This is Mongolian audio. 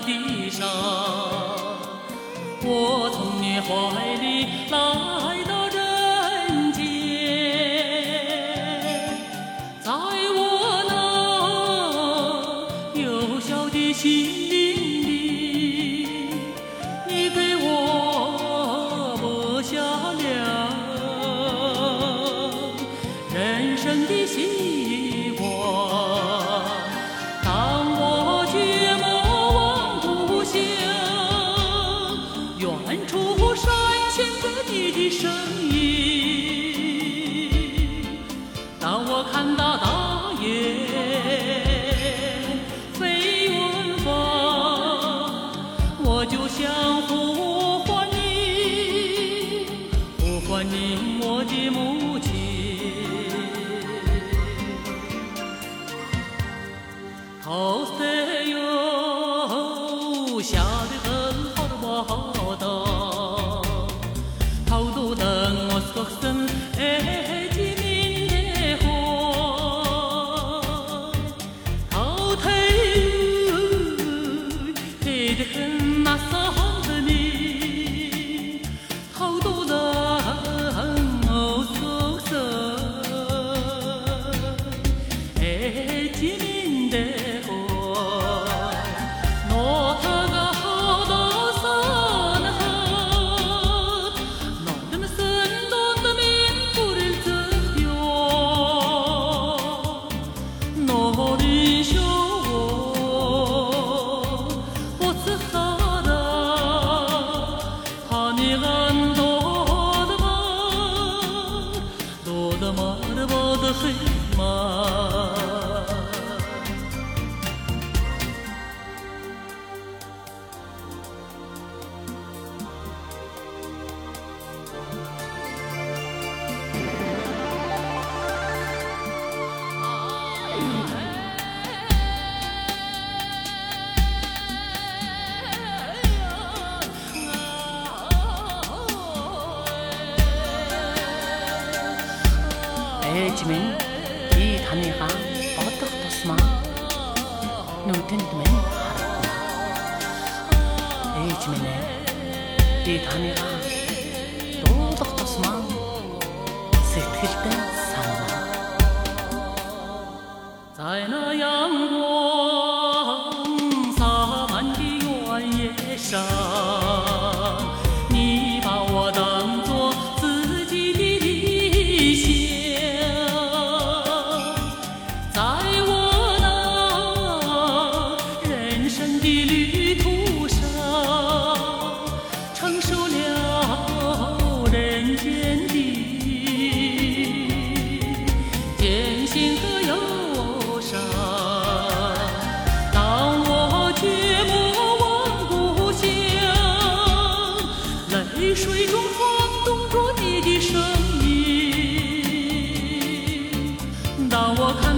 地上，我从你怀里来。欢迎我的母亲。头塞我的黑马。минь би таныхаа бодох тусмаа нүдэнд минь харна. Ээж минь ээ би таныхаа дуудах тусмаа сэтгэлдээ санаа. Зайна янго саан ди юа ешаа 在雨水中晃动着你的身影，当我看。